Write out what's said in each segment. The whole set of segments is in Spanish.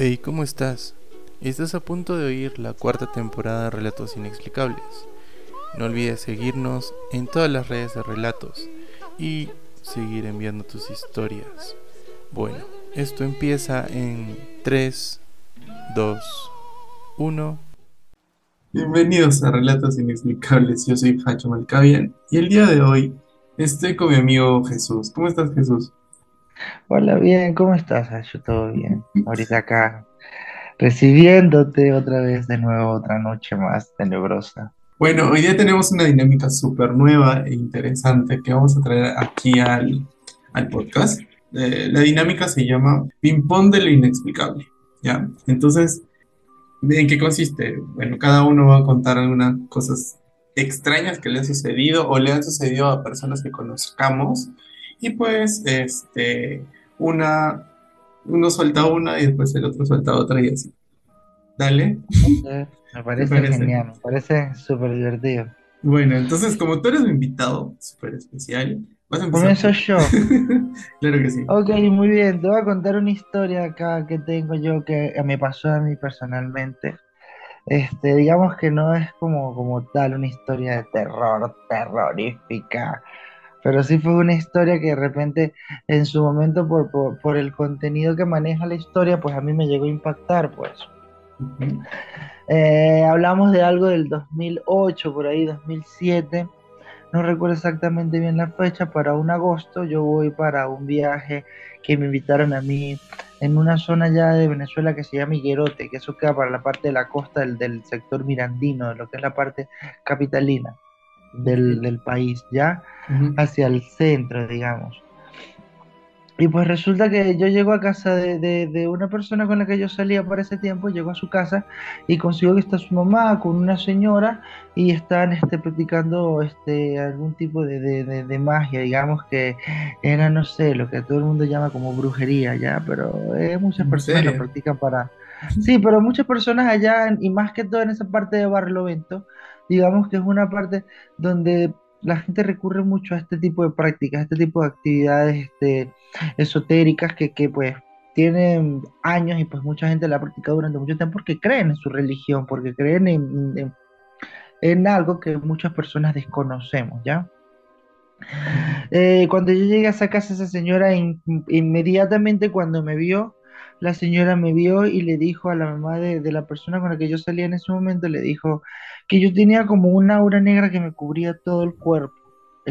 Hey, ¿cómo estás? Estás a punto de oír la cuarta temporada de Relatos Inexplicables. No olvides seguirnos en todas las redes de relatos y seguir enviando tus historias. Bueno, esto empieza en 3, 2, 1. Bienvenidos a Relatos Inexplicables. Yo soy Hacho Malcavian y el día de hoy estoy con mi amigo Jesús. ¿Cómo estás, Jesús? Hola, bien, ¿cómo estás, Ayo? ¿Todo bien? Ahorita acá, recibiéndote otra vez de nuevo, otra noche más tenebrosa. Bueno, hoy día tenemos una dinámica súper nueva e interesante que vamos a traer aquí al, al podcast. Eh, la dinámica se llama Ping-pong de lo inexplicable. ¿Ya? Entonces, ¿en qué consiste? Bueno, cada uno va a contar algunas cosas extrañas que le han sucedido o le han sucedido a personas que conozcamos y pues, este, una, uno suelta una y después el otro suelta otra y así. Dale. Me parece, genial, me parece súper divertido. Bueno, entonces, como tú eres un invitado súper especial, vas a empezar. Comienzo yo. claro que sí. Ok, muy bien. Te voy a contar una historia acá que tengo yo que me pasó a mí personalmente. Este, digamos que no es como, como tal una historia de terror, terrorífica, pero sí fue una historia que de repente en su momento por, por, el contenido que maneja la historia, pues a mí me llegó a impactar, pues. Eh, hablamos de algo del 2008, por ahí 2007, no recuerdo exactamente bien la fecha, para un agosto yo voy para un viaje que me invitaron a mí en una zona ya de Venezuela que se llama Higuerote, que eso queda para la parte de la costa del, del sector mirandino, de lo que es la parte capitalina del, país, ya hacia el centro, digamos. Y pues resulta que yo llego a casa de, una persona con la que yo salía por ese tiempo, llego a su casa y consigo que está su mamá con una señora y están este, practicando este, algún tipo de, magia, digamos que era, no sé, lo que todo el mundo llama como brujería, ¿ya? Pero eh, muchas personas lo practican para... Sí, pero muchas personas allá, y más que todo en esa parte de Barlovento, digamos que es una parte donde la gente recurre mucho a este tipo de prácticas, a este tipo de actividades este, esotéricas que, que, pues tienen años y pues mucha gente la ha practicado durante mucho tiempo porque creen en su religión, porque creen en, en, algo que muchas personas desconocemos, ¿ya? Eh, cuando yo llegué a esa casa, esa señora inmediatamente cuando me vio, la señora me vio y le dijo a la mamá de, de, la persona con la que yo salía en ese momento, le dijo que yo tenía como una aura negra que me cubría todo el cuerpo.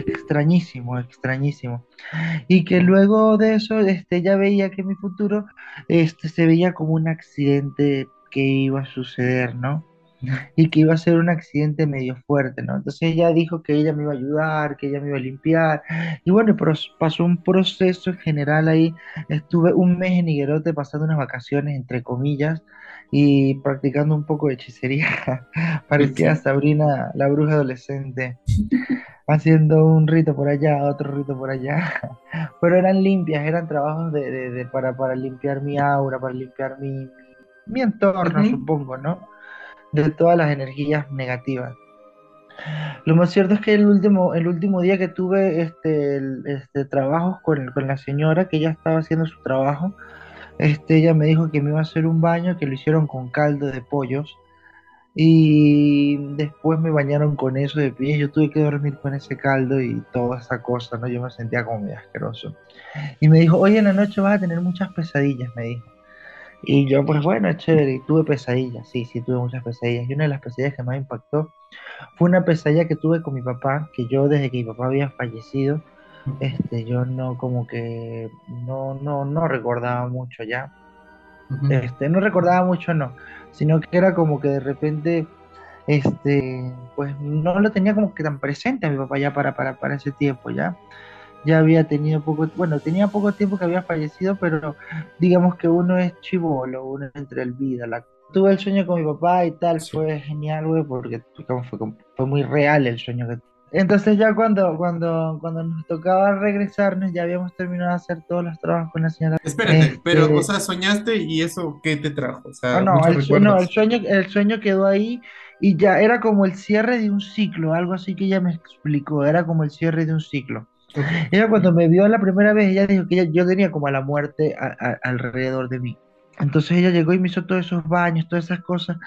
Extrañísimo, extrañísimo. Y que luego de eso, este, ella veía que mi futuro este, se veía como un accidente que iba a suceder, ¿no? Y que iba a ser un accidente medio fuerte, ¿no? Entonces ella dijo que ella me iba a ayudar, que ella me iba a limpiar, y bueno, pasó un proceso en general ahí, estuve un mes en Higuerote pasando unas vacaciones, entre comillas, y practicando un poco de hechicería, parecía Sabrina, la bruja adolescente, haciendo un rito por allá, otro rito por allá, pero eran limpias, eran trabajos de, para, para limpiar mi aura, para limpiar mi, mi entorno, supongo, ¿no? De todas las energías negativas. Lo más cierto es que el último, el último día que tuve este, este trabajos con, con, la señora, que ella estaba haciendo su trabajo, este, ella me dijo que me iba a hacer un baño, que lo hicieron con caldo de pollos, y después me bañaron con eso de pies, yo tuve que dormir con ese caldo y toda esa cosa, ¿no? Yo me sentía como asqueroso. Y me dijo, hoy en la noche vas a tener muchas pesadillas, me dijo. Y yo, pues bueno, chévere, tuve pesadillas, sí, sí, tuve muchas pesadillas. Y una de las pesadillas que más impactó fue una pesadilla que tuve con mi papá, que yo desde que mi papá había fallecido, este, yo no como que no, no, no recordaba mucho ya. Este, no recordaba mucho, no, sino que era como que de repente, este, pues no lo tenía como que tan presente a mi papá ya para, para, para ese tiempo, ya ya había tenido poco, bueno, tenía poco tiempo que había fallecido, pero digamos que uno es chivolo, uno entre el vida. La... Tuve el sueño con mi papá y tal, fue genial, güey, porque fue, fue muy real el sueño que entonces ya cuando, cuando, cuando nos tocaba regresarnos, ya habíamos terminado de hacer todos los trabajos con la señora. Espérate, pero, este o sea, soñaste y eso, ¿qué te trajo? O sea, no, el, no, el, sueño, el sueño quedó ahí y ya era como el cierre de un ciclo, algo así que ella me explicó, era como el cierre de un ciclo. Ella cuando me vio la primera vez, ella dijo que yo tenía como a la muerte alrededor de mí. Entonces ella llegó y me hizo todos esos baños, todas esas cosas.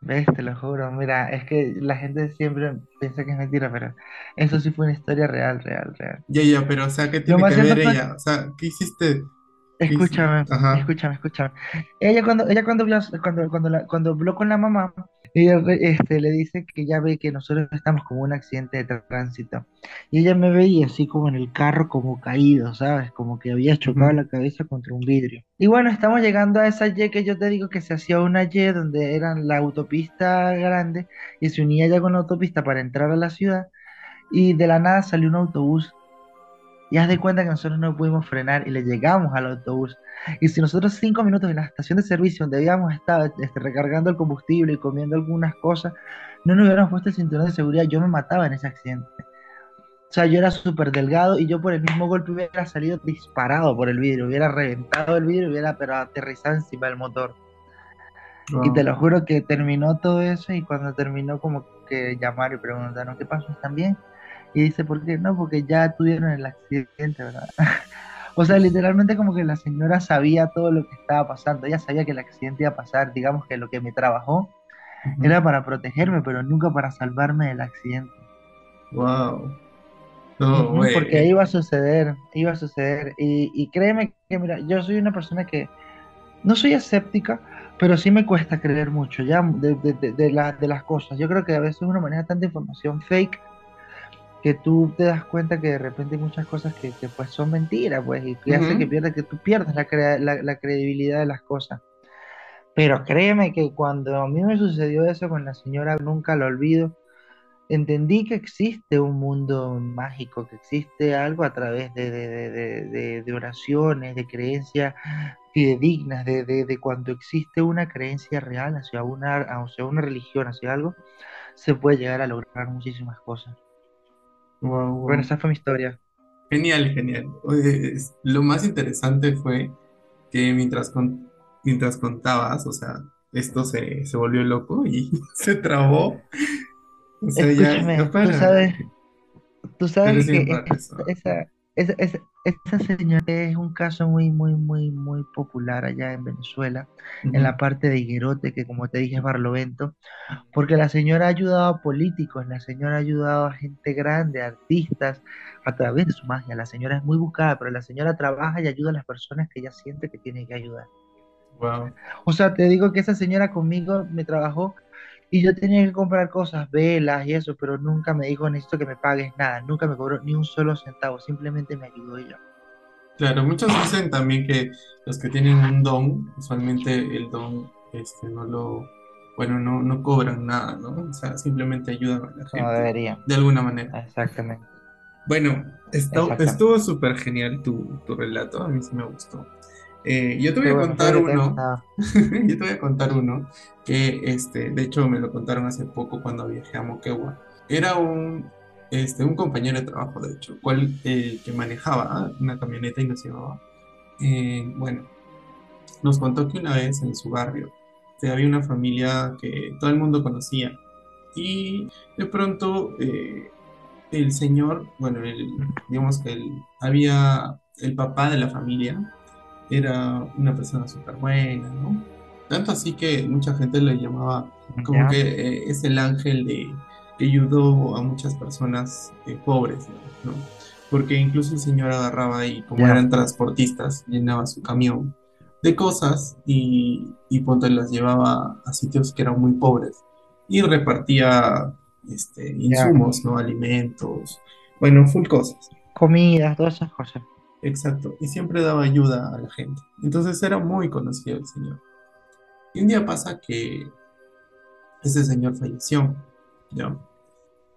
Ves, te lo juro, mira, es que la gente siempre piensa que es mentira, pero eso sí fue una historia real, real, real. Ya, ya, pero o sea, ¿qué tiene que ver fue, ella? O sea, ¿qué hiciste? ¿Qué hici- escúchame, Ajá. escúchame, escúchame. Ella cuando, ella cuando cuando, cuando, la- cuando habló con la mamá, ella este, le dice que ya ve que nosotros estamos como un accidente de tránsito. Y ella me veía así como en el carro, como caído, ¿sabes? Como que había chocado la cabeza contra un vidrio. Y bueno, estamos llegando a esa Y que yo te digo que se hacía una Y donde era la autopista grande y se unía ya con la autopista para entrar a la ciudad. Y de la nada salió un autobús y haz de cuenta que nosotros no pudimos frenar y le llegamos al autobús. Y si nosotros cinco minutos en la estación de servicio donde habíamos estado este, recargando el combustible y comiendo algunas cosas, no nos hubiéramos puesto el cinturón de seguridad, yo me mataba en ese accidente. O sea, yo era súper delgado y yo por el mismo golpe hubiera salido disparado por el vidrio, hubiera reventado el vidrio, hubiera pero aterrizado encima del motor. Y te lo juro que terminó todo eso y cuando terminó como que llamaron y preguntaron, ¿qué pasó? ¿Están bien? Y dice, ¿por qué? No, porque ya tuvieron el accidente, ¿verdad? O sea, literalmente como que la señora sabía todo lo que estaba pasando. Ella sabía que el accidente iba a pasar. Digamos que lo que me trabajó era para protegerme, pero nunca para salvarme del accidente. Wow. No, porque iba a suceder, iba a suceder. Y, y créeme que, mira, yo soy una persona que no soy escéptica, pero sí me cuesta creer mucho ya de, de, de, de la- de las cosas. Yo creo que a veces uno maneja tanta información fake que tú te das cuenta que de repente hay muchas cosas que, que, pues son mentiras, pues, y que hace que pierdas, que tú pierdas la, crea- la, la credibilidad de las cosas. Pero créeme que cuando a mí me sucedió eso con la señora, nunca lo olvido, entendí que existe un mundo mágico, que existe algo a través de, de, de, de, oraciones, de creencias fidedignas, de, de, de cuando existe una creencia real hacia una, hacia una religión, hacia algo, se puede llegar a lograr muchísimas cosas. Wow, Bueno, esa fue mi historia. Genial, genial. Oye, es- lo más interesante fue que mientras, con- mientras contabas, o sea, esto se, se volvió loco y se trabó. O sea, ya, ya Escúchame, tú sabes, tú sabes que parte es- esa, señora es un caso muy, muy, muy, muy popular allá en Venezuela, en la parte de Higuerote, que como te dije es Barlovento, porque la señora ha ayudado a políticos, la señora ha ayudado a gente grande, a artistas, a través de su magia. La señora es muy buscada, pero la señora trabaja y ayuda a las personas que ella siente que tiene que ayudar. Wow. O sea, te digo que esa señora conmigo me trabajó y yo tenía que comprar cosas, velas y eso, pero nunca me dijo necesito que me pagues nada, nunca me cobró ni un solo centavo, simplemente me ayudó ella. Claro, muchos dicen también que los que tienen un don, usualmente el don, este, no lo, bueno, no, no cobran nada, ¿no? O sea, simplemente ayudan a la gente debería. de alguna manera. Exactamente, Bueno, exactamente. estuvo súper genial tu, tu relato, a mí sí me gustó. Eh, yo te voy a contar uno, yo te voy a contar uno que, este, de hecho, me lo contaron hace poco cuando viajé a Moquegua. Era un, este, un compañero de trabajo, de hecho, cual, el que manejaba una camioneta y nos llevaba. Eh, bueno, nos contó que una vez en su barrio había una familia que todo el mundo conocía y de pronto eh, el señor, bueno, el, digamos que el, había el papá de la familia era una persona súper buena, ¿no? Tanto así que mucha gente le llamaba como ¿Ya? que eh, es el ángel de, que ayudó a muchas personas eh, pobres, ¿no? Porque incluso el señor agarraba y como Ya. eran transportistas, llenaba su camión de cosas y, y ponte, las llevaba a sitios que eran muy pobres y repartía este, Ya. insumos, ¿no? Alimentos, bueno, full cosas. Comidas, todas esas cosas. Exacto, y siempre daba ayuda a la gente. Entonces era muy conocido el señor. Y un día pasa que ese señor falleció, ¿ya?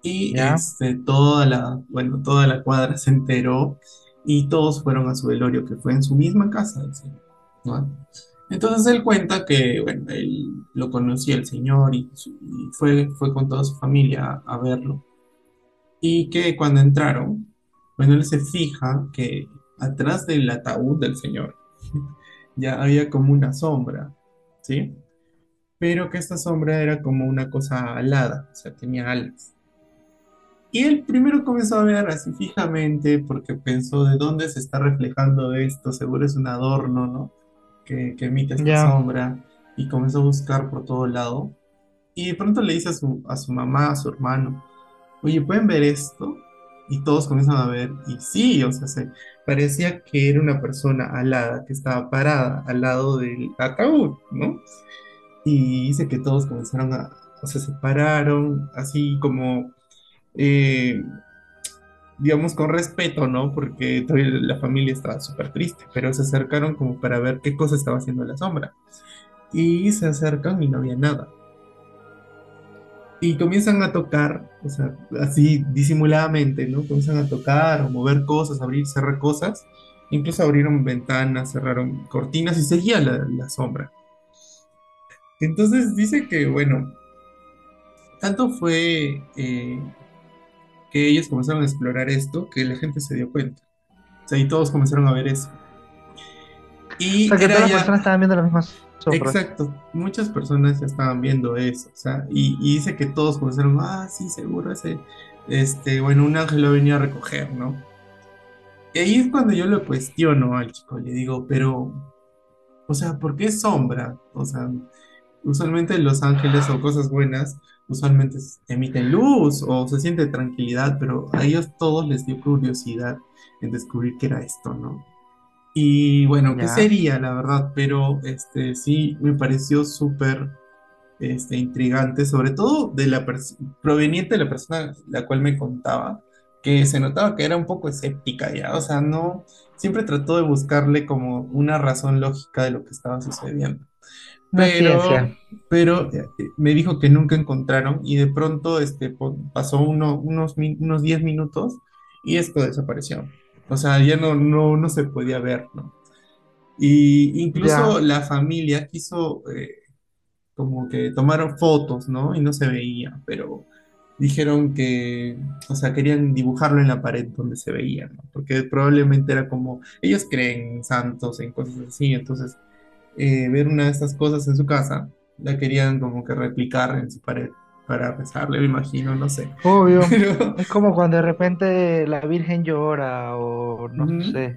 Y ¿Ya? este, toda la, bueno, toda la cuadra se enteró y todos fueron a su velorio, que fue en su misma casa del señor, ¿no? Entonces él cuenta que, bueno, él lo conocía el señor y, su- y fue, fue con toda su familia a, a verlo. Y que cuando entraron, bueno, él se fija que atrás del ataúd del señor ya había como una sombra, ¿sí? Pero que esta sombra era como una cosa alada, o sea, tenía alas. Y él primero comenzó a ver así fijamente porque pensó de dónde se está reflejando esto, seguro es un adorno, ¿no? que, que emite esta Ya. sombra y comenzó a buscar por todo lado. Y de pronto le dice a su, a su mamá, a su hermano, oye, ¿pueden ver esto? Y todos comienzan a ver, y sí, o sea, se, parecía que era una persona alada que estaba parada al lado del ataúd, ¿no? Y dice que todos comenzaron a, o sea, se pararon así como, eh, digamos, con respeto, ¿no? Porque todavía la familia estaba súper triste, pero se acercaron como para ver qué cosa estaba haciendo la sombra. Y se acercan y no había nada. Y comienzan a tocar, o sea, así disimuladamente, ¿no? Comienzan a tocar o mover cosas, abrir, cerrar cosas. Incluso abrieron ventanas, cerraron cortinas y seguía la, la sombra. Entonces dice que, bueno, tanto fue eh, que ellos comenzaron a explorar esto que la gente se dio cuenta. O sea, y todos comenzaron a ver eso. O sea, que todas las ya, personas estaban viendo las mismas exacto, muchas personas ya estaban viendo eso. O sea, y, dice que todos comenzaron, ah, sí, seguro ese, este, bueno, un ángel lo venido a recoger, ¿no? Y ahí es cuando yo lo cuestiono al chico, le digo, pero, o sea, ¿por qué sombra? O sea, usualmente los ángeles o cosas buenas, usualmente emiten luz o se siente tranquilidad, pero a ellos todos les dio curiosidad en descubrir qué era esto, ¿no? Y bueno, ¿qué Ya. sería, la verdad? Pero este sí me pareció súper este, intrigante, sobre todo de la proveniente de la persona la cual me contaba, que se notaba que era un poco escéptica ya, o sea, no, siempre trató de buscarle como una razón lógica de lo que estaba sucediendo. Pero, pero eh, eh, me dijo que nunca encontraron y de pronto este, pasó uno- unos, mi- unos 10 minutos y esto desapareció. O sea, ya no, no, no se podía ver, ¿no? Y incluso Ya. la familia quiso eh, como que tomaron fotos, ¿no? Y no se veía, pero dijeron que, o sea, querían dibujarlo en la pared donde se veía, ¿no? Porque probablemente era como, ellos creen en santos, en cosas así, entonces eh, ver una de estas cosas en su casa, la querían como que replicar en su pared para rezarle, me imagino, no sé. Obvio. Pero Es como cuando de repente la Virgen llora o no ujú, sé.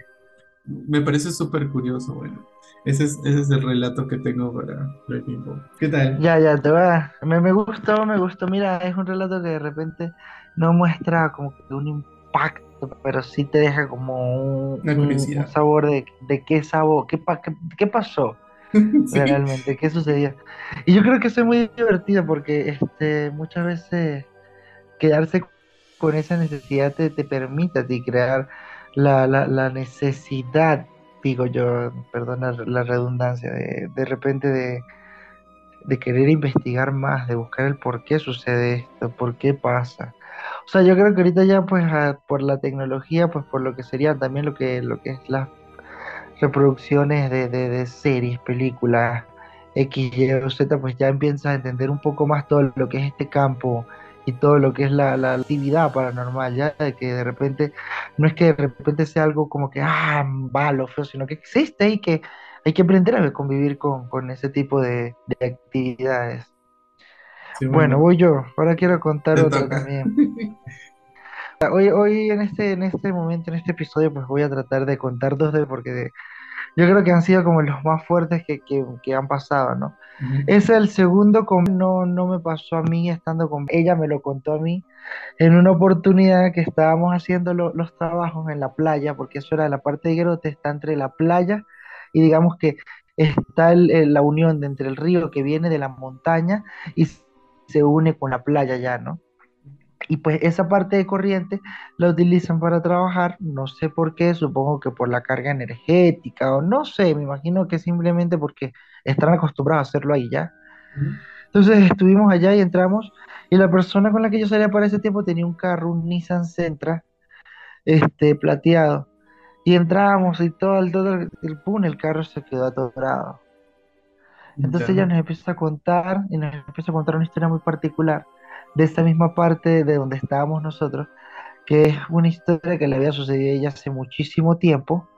me parece súper curioso, bueno. Ese es, ese es el relato que tengo para Breaking Ball. ¿Qué tal? Ya, ya, te va. Me, me gustó, me gustó. Mira, es un relato que de repente no muestra como que un impacto, pero sí te deja como un, Una un- sabor de, de qué sabor, qué, qué, qué pasó Sí. realmente, qué sucedió. Y yo creo que eso es muy divertido porque este, muchas veces quedarse con esa necesidad te, te permite a ti crear la, la, la necesidad, digo yo, perdona la redundancia, de, de repente de, de querer investigar más, de buscar el por qué sucede esto, por qué pasa. O sea, yo creo que ahorita ya pues a- por la tecnología, pues por lo que sería también lo que, lo que es las reproducciones de, de, de series, películas, X, Y o Z, pues ya empiezas a entender un poco más todo lo que es este campo y todo lo que es la, la actividad paranormal, ya de que de repente no es que de repente sea algo como que, ah, malo, feo, sino que existe y que hay que aprender a convivir con, con ese tipo de, de actividades. Sí, Bueno, bueno, voy yo, ahora quiero contar te otra toca. también. Hoy, hoy en este, en este momento, en este episodio, pues voy a tratar de contar dos de, porque de- yo creo que han sido como los más fuertes que, que, que han pasado, ¿no? Ujú. Es el segundo, con, no, no me pasó a mí estando con ella, me lo contó a mí en una oportunidad que estábamos haciendo lo- los trabajos en la playa, porque eso era la parte de Guerote, está entre la playa y digamos que está el- el- la unión de entre el río que viene de la montaña y se une con la playa ya, ¿no? Y pues esa parte de corriente la utilizan para trabajar, no sé por qué, supongo que por la carga energética o no sé, me imagino que simplemente porque están acostumbrados a hacerlo ahí ya. Entonces estuvimos allá y entramos y la persona con la que yo salía para ese tiempo tenía un carro, un Nissan Sentra, este, plateado. Y entramos y todo el, todo el, el, pum, el carro se quedó atorado. Entonces ella nos empieza a contar y nos empieza a contar una historia muy particular de esa misma parte de donde estábamos nosotros, que es una historia que le había sucedido a ella hace muchísimo tiempo,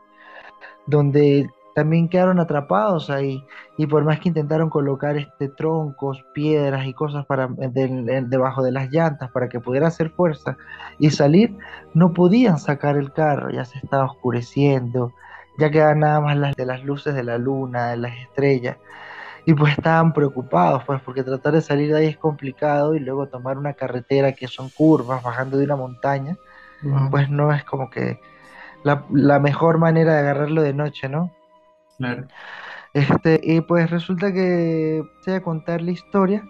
donde también quedaron atrapados ahí y por más que intentaron colocar este troncos, piedras y cosas para debajo de las llantas para que pudiera hacer fuerza y salir, no podían sacar el carro, ya se estaba oscureciendo, ya quedaban nada más las de las luces de la luna, de las estrellas, y pues estaban preocupados, pues, porque tratar de salir de ahí es complicado y luego tomar una carretera que son curvas, bajando de una montaña, pues no es como que la, la mejor manera de agarrarlo de noche, ¿no? claro. Este, y pues resulta que se va a contar la historia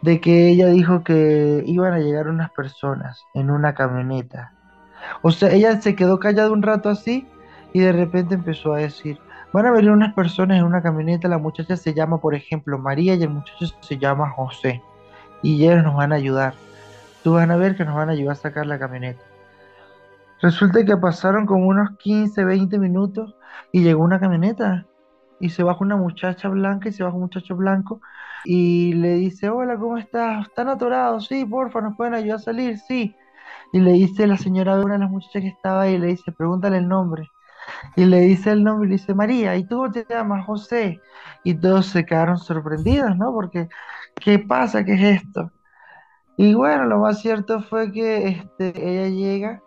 de que ella dijo que iban a llegar unas personas en una camioneta. O sea, ella se quedó callada un rato así y de repente empezó a decir, van a venir unas personas en una camioneta, la muchacha se llama, por ejemplo, María y el muchacho se llama José y ellos nos van a ayudar. Tú van a ver que nos van a ayudar a sacar la camioneta. Resulta que pasaron como unos 15, 20 minutos y llegó una camioneta y se baja una muchacha blanca y se baja un muchacho blanco y le dice, hola, ¿cómo estás? ¿Están atorados? Sí, porfa, ¿nos pueden ayudar a salir? Sí. Y le dice la señora a una de las muchachas que estaba ahí, le dice, pregúntale el nombre. Y le dice el nombre y le dice, María, ¿y tú te llamas? José. Y todos se quedaron sorprendidos, ¿no? Porque, ¿qué pasa? ¿Qué es esto? Y bueno, lo más cierto fue que este, ella llega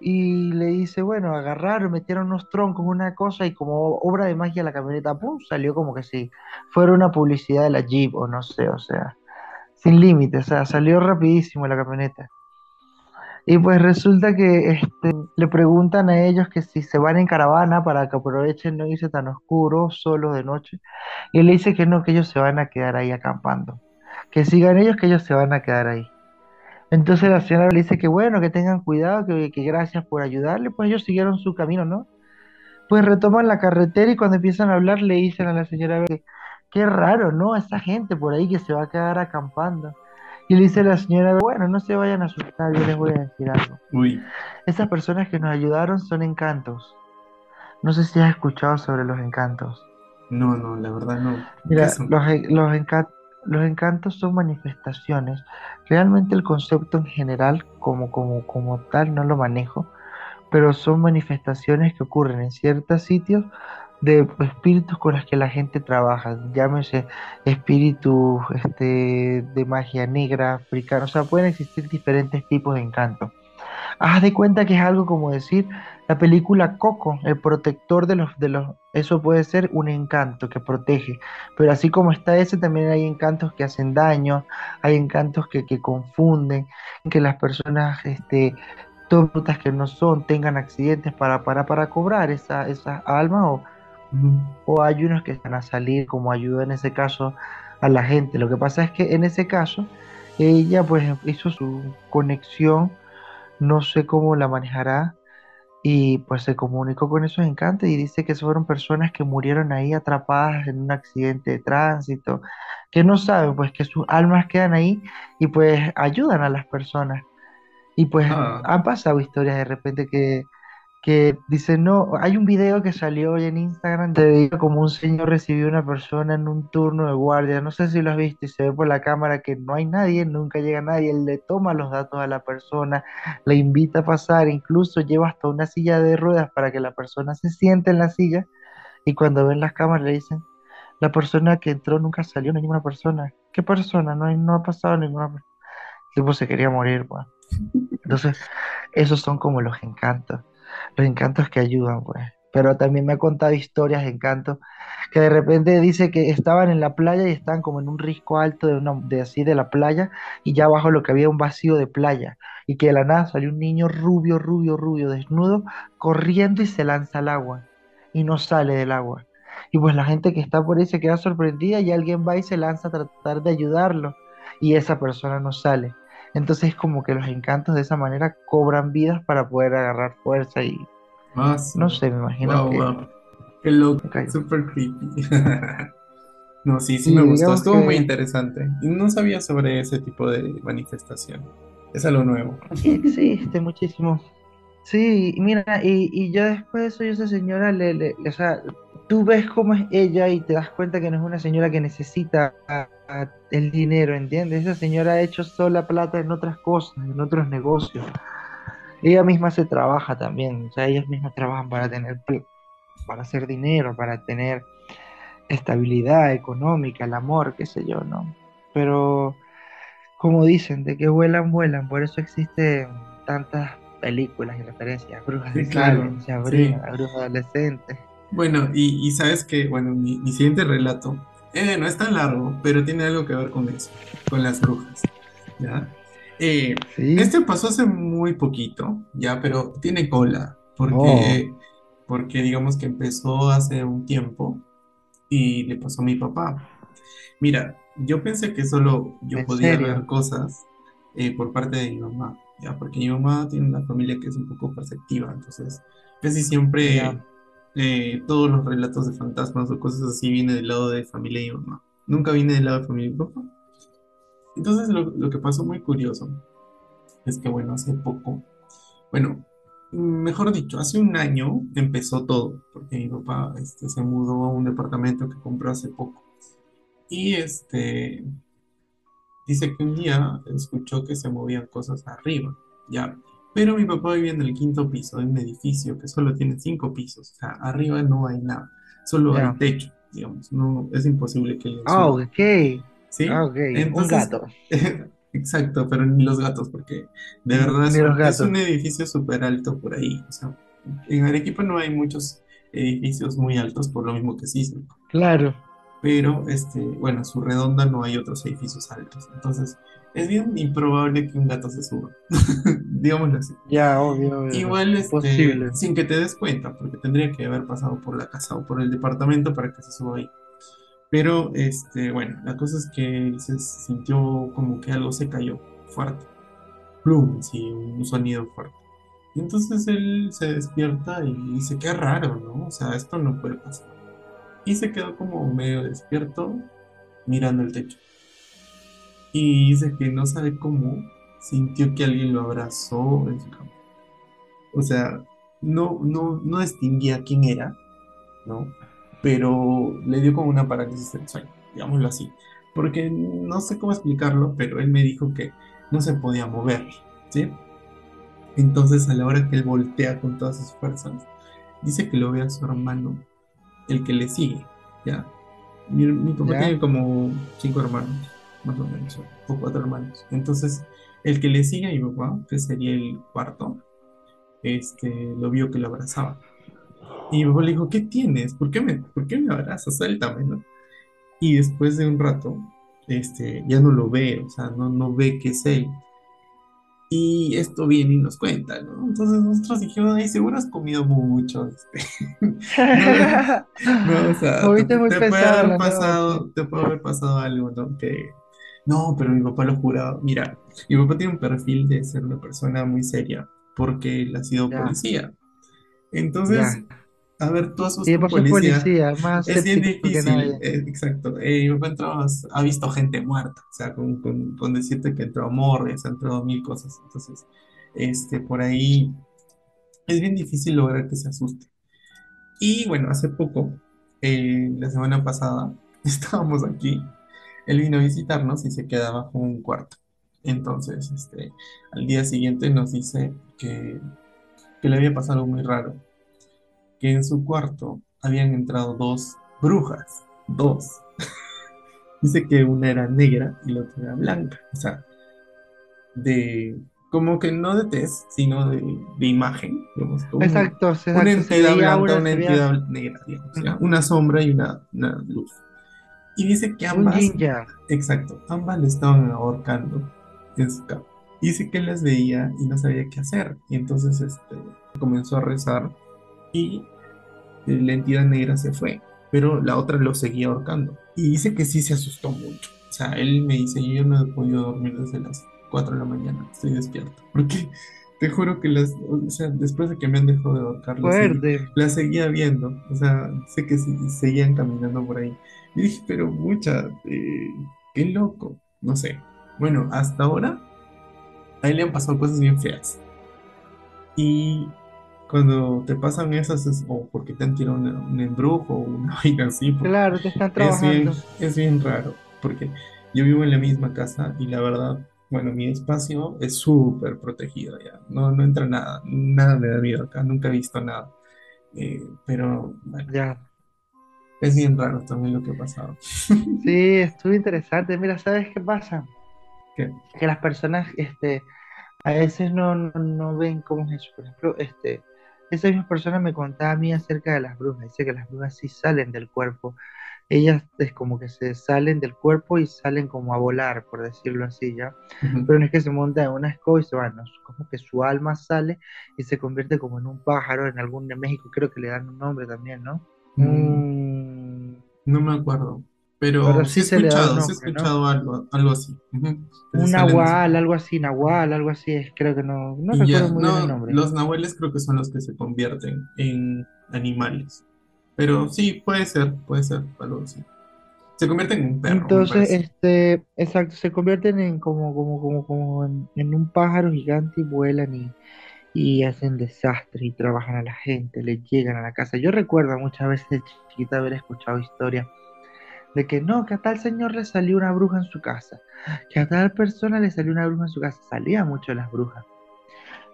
y le dice, bueno, agarraron, metieron unos troncos, una cosa, y como obra de magia la camioneta, ¡pum! salió como que si fuera una publicidad de la Jeep o no sé, o sea, sin límite, o sea, salió rapidísimo la camioneta. Y pues resulta que este, le preguntan a ellos que si se van en caravana para que aprovechen no irse tan oscuro, solo de noche. Y le dice que no, que ellos se van a quedar ahí acampando. Que sigan ellos, que ellos se van a quedar ahí. Entonces la señora le dice que bueno, que tengan cuidado, que, que gracias por ayudarle. Pues ellos siguieron su camino, ¿no? Pues retoman la carretera y cuando empiezan a hablar le dicen a la señora que qué raro, ¿no? Esa gente por ahí que se va a quedar acampando. Y le dice la señora, bueno, no se vayan a asustar, yo les voy a decir algo. Uy, Esas personas que nos ayudaron son encantos. No sé si has escuchado sobre los encantos. no, no, la verdad no. ¿Qué Mira, los, los, enca- los encantos son manifestaciones. Realmente el concepto en general, como, como, como tal, no lo manejo, pero son manifestaciones que ocurren en ciertos sitios de espíritus con los que la gente trabaja. Llámese espíritus este, de magia negra, africana. O sea, pueden existir diferentes tipos de encantos. Haz de cuenta que es algo como decir la película Coco, el protector de los, de los, eso puede ser un encanto que protege, pero así como está ese, también hay encantos que hacen daño, hay encantos que, que confunden, que las personas, este, tontas que no son, tengan accidentes para, para, para cobrar esa, esas almas, o. o hay unos que van a salir como ayuda en ese caso a la gente. Lo que pasa es que en ese caso, ella pues hizo su conexión no sé cómo la manejará y pues se comunicó con esos encantos y dice que fueron personas que murieron ahí atrapadas en un accidente de tránsito, que no saben pues que sus almas quedan ahí y pues ayudan a las personas. Y pues Ah, han pasado historias de repente que, que dicen, no, hay un video que salió hoy en Instagram de como un señor recibió a una persona en un turno de guardia, no sé si lo has visto y se ve por la cámara que no hay nadie, nunca llega nadie, él le toma los datos a la persona, le invita a pasar, incluso lleva hasta una silla de ruedas para que la persona se siente en la silla y cuando ven las cámaras le dicen, la persona que entró nunca salió, ninguna persona. ¿Qué persona? No, no ha pasado ninguna persona. Tipo se quería morir, pues. Entonces, esos son como los encantos, los encantos que ayudan, pues. Pero también me ha contado historias de encantos que de repente dice que estaban en la playa y estaban como en un risco alto de, una, de así de la playa y ya abajo lo que había un vacío de playa y que de la nada salió un niño rubio, rubio, rubio, desnudo, corriendo y se lanza al agua y no sale del agua. Y pues la gente que está por ahí se queda sorprendida y alguien va y se lanza a tratar de ayudarlo y esa persona no sale. Entonces como que los encantos de esa manera cobran vidas para poder agarrar fuerza y ah, sí. no sé, me imagino Wow, que... wow. Qué loco, super creepy. No, sí, sí me gustó, estuvo muy interesante. Y no sabía sobre ese tipo de manifestación. Es algo nuevo. Sí, existe muchísimo. Sí, mira, y, y ya después de eso, yo esa señora le, le- le- o sea, tú ves cómo es ella y te das cuenta que no es una señora que necesita el dinero, ¿entiendes? Esa señora ha hecho sola plata en otras cosas, en otros negocios. Ella misma se trabaja también, o sea, ellos mismos trabajan para tener, para hacer dinero, para tener estabilidad económica, el amor, qué sé yo, ¿no? Pero como dicen, de que vuelan, vuelan, por eso existen tantas películas y referencias, brujas de claro, Sabrina, sí. la bruja adolescente. Bueno, y, y sabes que, bueno, mi, mi siguiente relato, eh, no es tan largo, pero tiene algo que ver con eso, con las brujas, ¿ya? Eh, Sí, este pasó hace muy poquito, ya, pero tiene cola, oh, porque, porque digamos que empezó hace un tiempo y le pasó a mi papá. Mira, yo pensé que solo yo podía ver serio, cosas eh, por parte de mi mamá, ya, porque mi mamá tiene una familia que es un poco perceptiva, entonces casi siempre ya, eh, todos los relatos de fantasmas o cosas así vienen del lado de familia mi mamá. Nunca viene del lado de familia mi papá. Entonces lo, lo que pasó muy curioso es que, bueno, hace poco, bueno, mejor dicho, hace un año empezó todo, porque mi papá este, se mudó a un departamento que compró hace poco. Y este, dice que un día escuchó que se movían cosas arriba, ya. Pero mi papá vivía en el quinto piso de un edificio que solo tiene cinco pisos, o sea, arriba no hay nada, solo hay techo, digamos, no, es imposible que Ah, suba, ok, ah, ¿sí? ok, un gato, exacto, pero ni los gatos, porque de verdad es un, es gatos, un edificio súper alto por ahí, o sea, en Arequipa no hay muchos edificios muy altos por lo mismo que sí. Claro, pero este, bueno, su redonda no hay otros edificios altos. Entonces, es bien improbable que un gato se suba, digámoslo así. ya, obvio, obvio, Igual, este, sin que te des cuenta, porque tendría que haber pasado por la casa o por el departamento para que se suba ahí. Pero, este, bueno, la cosa es que se sintió como que algo se cayó fuerte. Plum, sí, un sonido fuerte. Y entonces él se despierta y dice, qué raro, ¿no? O sea, esto no puede pasar. Y se quedó como medio despierto mirando el techo. Y dice que no sabe cómo sintió que alguien lo abrazó. O sea, no, no, no distinguía quién era, ¿no? Pero le dio como una parálisis del sueño, digámoslo así. Porque no sé cómo explicarlo, pero él me dijo que no se podía mover, ¿sí? Entonces, a la hora que él voltea con todas sus fuerzas, dice que lo ve a su hermano, el que le sigue, ¿ya? Mi, mi papá ya, tiene como cinco hermanos, más o menos, o o cuatro hermanos. Entonces, el que le sigue a mi papá, que sería el cuarto, este, lo vio que lo abrazaba. Y mi papá le dijo, ¿qué tienes? ¿Por qué me, por qué me abrazas? Suéltame, ¿no? Y después de un rato, este, ya no lo ve, o sea, no, no ve que es él. Y esto viene y nos cuenta, ¿no? Entonces nosotros dijimos, ay, seguro has comido mucho. este. No, no, o sea, te, Ahorita muy te puede haber pasado, te puede haber pasado algo, ¿no? Que, no, pero mi papá lo juraba. Mira, mi papá tiene un perfil de ser una persona muy seria, porque él ha sido ya, policía. Entonces, ya, a ver, tú sos y un policía, policía, más es bien difícil, eh, exacto. Eh, ha visto gente muerta, o sea, con, con, con decirte que entró a morgues, ha entrado mil cosas. Entonces, este, por ahí es bien difícil lograr que se asuste. Y bueno, hace poco, eh, la semana pasada, estábamos aquí, él vino a visitarnos y se queda bajo un cuarto. Entonces, este, al día siguiente nos dice que, que le había pasado algo muy raro, que en su cuarto habían entrado dos brujas, dos. Dice que una era negra y la otra era blanca, o sea, de, como que no de tez, sino de, de imagen, digamos, como exacto, una exacto, se entidad blanca, una entidad negra, digamos, Una sombra y una, una luz. Y dice que ambas, exacto, ambas le estaban ahorcando en su cama. Dice que las veía y no sabía qué hacer. Y entonces este, comenzó a rezar y la entidad negra se fue, pero la otra lo seguía ahorcando. Y dice que sí se asustó mucho. O sea, él me dice, yo ya no he podido dormir desde las 4 de la mañana, estoy despierto. Porque te juro que las, o sea, después de que me han dejado de ahorcar, fuerte, las seguía viendo. O sea, sé que se- seguían caminando por ahí. Y dije, pero mucha, eh, qué loco. No sé. Bueno, hasta ahora a él le han pasado cosas bien feas. Y cuando te pasan esas, es o porque te han tirado una- un embrujo o una vaina así, porque claro, te están es bien, trabajando, es bien raro. Porque yo vivo en la misma casa y la verdad, bueno, mi espacio es súper protegido ya. No, no entra nada, nada me da miedo acá, nunca he visto nada. Eh, pero bueno, ya, es bien raro también lo que ha pasado. sí, estuvo interesante, mira, ¿sabes qué pasa? ¿Qué? Que las personas, este, a veces no, no, no ven cómo es eso, por ejemplo, este, esa misma persona me contaba a mí acerca de las brujas. Dice que las brujas sí salen del cuerpo. Ellas es como que se salen del cuerpo y salen como a volar, por decirlo así, ¿ya? Pero no es que se monta en una escoba y se van, como que su alma sale y se convierte como en un pájaro en algún de México, creo que le dan un nombre también, ¿no? Mm, no me acuerdo. Pero, sí, he escuchado, sí he escuchado algo, algo así. Un nahual, algo así, nahual, algo así es, creo que no, no recuerdo muy bien el nombre. Los nahuales creo que son los que se convierten en animales. Pero sí, puede ser, puede ser, algo así. Se convierten en un perro. Entonces, este, exacto, se convierten en como, como, como, como en, un pájaro gigante y vuelan y, y hacen desastres y trabajan a la gente, le llegan a la casa. Yo recuerdo muchas veces de chiquita haber escuchado historias de que no, que a tal señor le salió una bruja en su casa, que a tal persona le salió una bruja en su casa, salía mucho las brujas.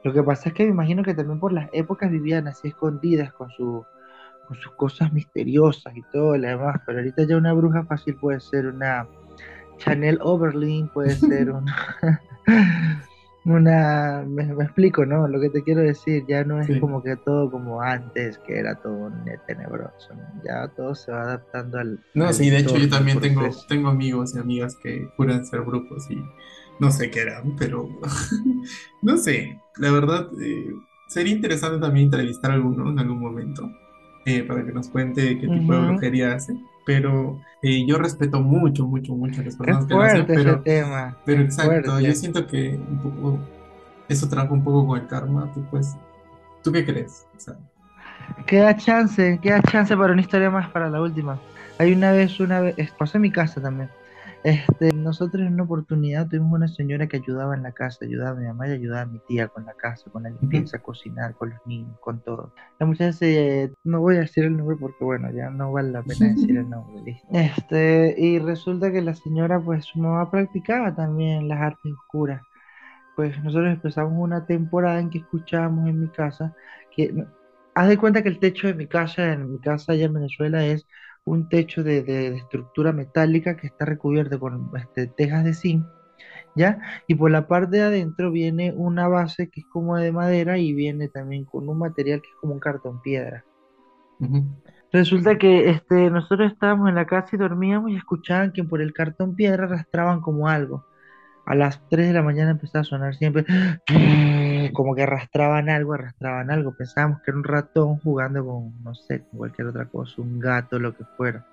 Lo que pasa es que me imagino que también por las épocas vivían así escondidas con, su, con sus cosas misteriosas y todo lo demás, pero ahorita ya una bruja fácil puede ser una Chanel Oberlin, puede ser una... una me, explico, ¿no? Lo que te quiero decir, ya no es como que todo como antes, que era todo tenebroso, ya todo se va adaptando al... No, sí, de hecho yo también tengo, tengo amigos y amigas que juran ser brujos y no sé qué eran, pero no sé, la verdad, eh, sería interesante también entrevistar a alguno en algún momento eh, para que nos cuente qué tipo de brujería hace pero eh, yo respeto mucho, mucho, mucho a las personas que lo hacen, pero, pero exacto, yo siento que un poco eso trabaja un poco con el karma, tú pues, ¿tú qué crees? Queda chance, queda chance para una historia más para la última. Hay una vez, una vez, pasó en mi casa también. Este, nosotros en una oportunidad tuvimos una señora que ayudaba en la casa, ayudaba a mi mamá y ayudaba a mi tía con la casa, con la limpieza, cocinar, con los niños, con todo. La muchacha se, no voy a decir el nombre porque bueno, ya no vale la pena decir el nombre. Este, y resulta que la señora, pues su mamá practicaba también las artes oscuras. Pues nosotros empezamos una temporada en que escuchábamos en mi casa que, haz de cuenta que el techo de mi casa, en mi casa allá en Venezuela es un techo de, estructura metálica que está recubierto con este, tejas de zinc, ¿ya? Y por la parte de adentro viene una base que es como de madera y viene también con un material que es como un cartón piedra. Resulta que este, nosotros estábamos en la casa y dormíamos y escuchaban que por el cartón piedra arrastraban como algo. A las 3 de la mañana empezaba a sonar siempre como que arrastraban algo, arrastraban algo. Pensábamos que era un ratón jugando con, no sé, con cualquier otra cosa, un gato, lo que fuera.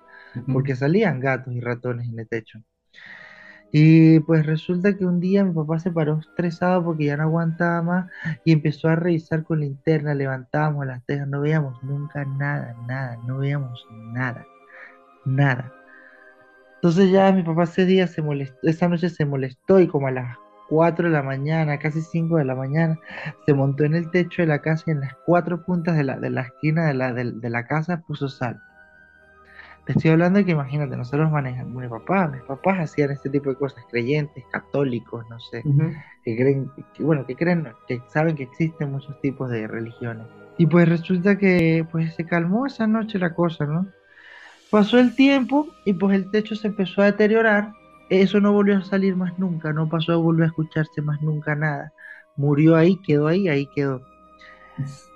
Porque salían gatos y ratones en el techo. Y pues resulta que un día mi papá se paró estresado porque ya no aguantaba más y empezó a revisar con linterna, levantábamos las tejas, no veíamos nunca nada, nada, no veíamos nada, nada. Entonces ya mi papá ese día se molestó, esa noche se molestó y como a las 4 de la mañana, casi 5 de la mañana, se montó en el techo de la casa y en las cuatro puntas de la, de la esquina de la, de, la casa puso sal. Te estoy hablando de que imagínate, nosotros manejamos, mi papá, mis papás hacían este tipo de cosas, creyentes, católicos, no sé, que creen, que, bueno, que creen, que saben que existen muchos tipos de religiones. Y pues resulta que pues se calmó esa noche la cosa, ¿no? Pasó el tiempo y pues el techo se empezó a deteriorar eso no volvió a salir más nunca, no pasó a volver a escucharse más nunca nada. Murió ahí, quedó ahí, ahí quedó.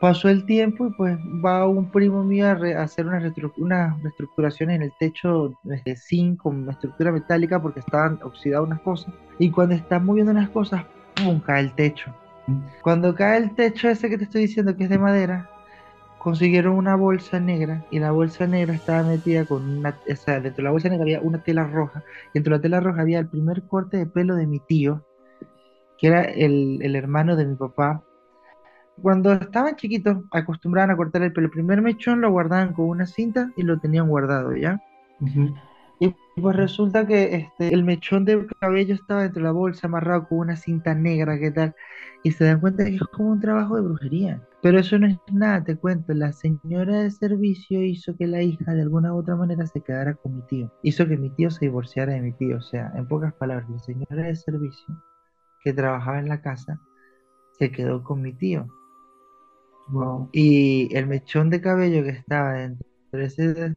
Pasó el tiempo y pues va un primo mío a, hacer una, reestructuración en el techo de zinc con estructura metálica porque estaban oxidadas unas cosas. Y cuando están moviendo unas cosas, ¡pum! cae el techo. Mm. Cuando cae el techo ese que te estoy diciendo que es de madera, consiguieron una bolsa negra y la bolsa negra estaba metida con una, o sea, dentro de la bolsa negra había una tela roja y dentro de la tela roja había el primer corte de pelo de mi tío, que era el, hermano de mi papá. Cuando estaban chiquitos acostumbraban a cortar el pelo. El primer mechón lo guardaban con una cinta y lo tenían guardado, ¿ya? Y pues resulta que este, el mechón de cabello estaba dentro de la bolsa amarrado con una cinta negra, ¿qué tal? Y se dan cuenta que es como un trabajo de brujería. Pero eso no es nada, te cuento. La señora de servicio hizo que la hija de alguna u otra manera se quedara con mi tío. Hizo que mi tío se divorciara de mi tío. O sea, en pocas palabras, la señora de servicio que trabajaba en la casa se quedó con mi tío. Y el mechón de cabello que estaba dentro de ese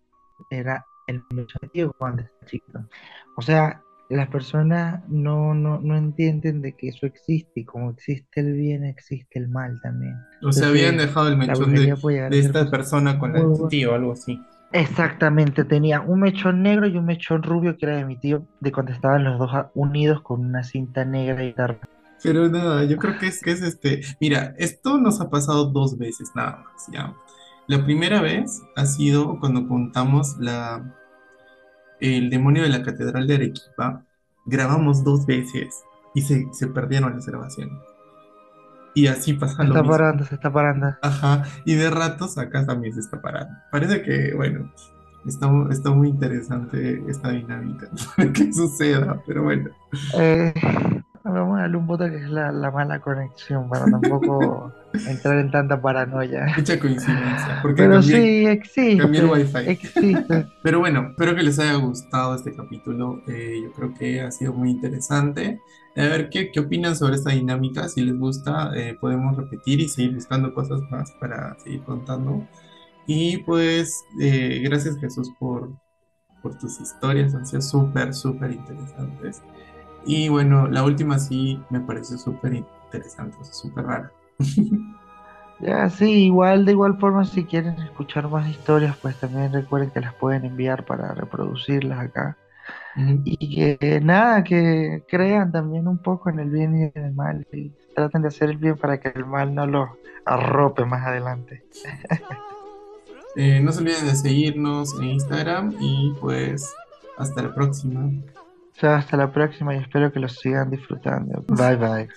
era el tío cuando está chiquito. O sea, las personas no, no, no entienden de que eso existe y como existe el bien, existe el mal también. O sea, habían dejado el mechón de, de esta persona con buenas. tío, algo así. Exactamente, tenía un mechón negro y un mechón rubio que era de mi tío, de cuando estaban los dos unidos con una cinta negra y tal. Pero nada, yo creo que es, que es este. Mira, esto nos ha pasado dos veces nada más, ¿ya? La primera vez ha sido cuando contamos la, el demonio de la Catedral de Arequipa. Grabamos dos veces y se, se perdieron las grabaciones. Y así Se pasa lo está mismo. parando, se está parando. Ajá, y de ratos acá también se está parando. Parece que, bueno, está, está muy interesante esta dinámica que suceda, pero bueno. Eh, vamos a darle un voto que es la, la mala conexión para tampoco entrar en tanta paranoia. Mucha coincidencia, porque Pero cambié, sí, cambié el existe, wifi. existe. Pero bueno, espero que les haya gustado este capítulo. eh, yo creo que ha sido muy interesante. A ver qué, qué opinan sobre esta dinámica. Si les gusta, eh, podemos repetir y seguir buscando cosas más para seguir contando. Y pues, eh, gracias Jesús por, por tus historias. Han sido súper, súper interesantes. Y bueno, la última sí me pareció súper interesante, súper rara. Ya, sí, igual, de igual forma, si quieren escuchar más historias, pues también recuerden que las pueden enviar para reproducirlas acá. Y que nada, que crean también un poco en el bien y en el mal. Y traten de hacer el bien para que el mal no los arrope más adelante. Eh, no se olviden de seguirnos en Instagram y pues hasta la próxima. Chao, hasta la próxima y espero que los sigan disfrutando. Bye bye.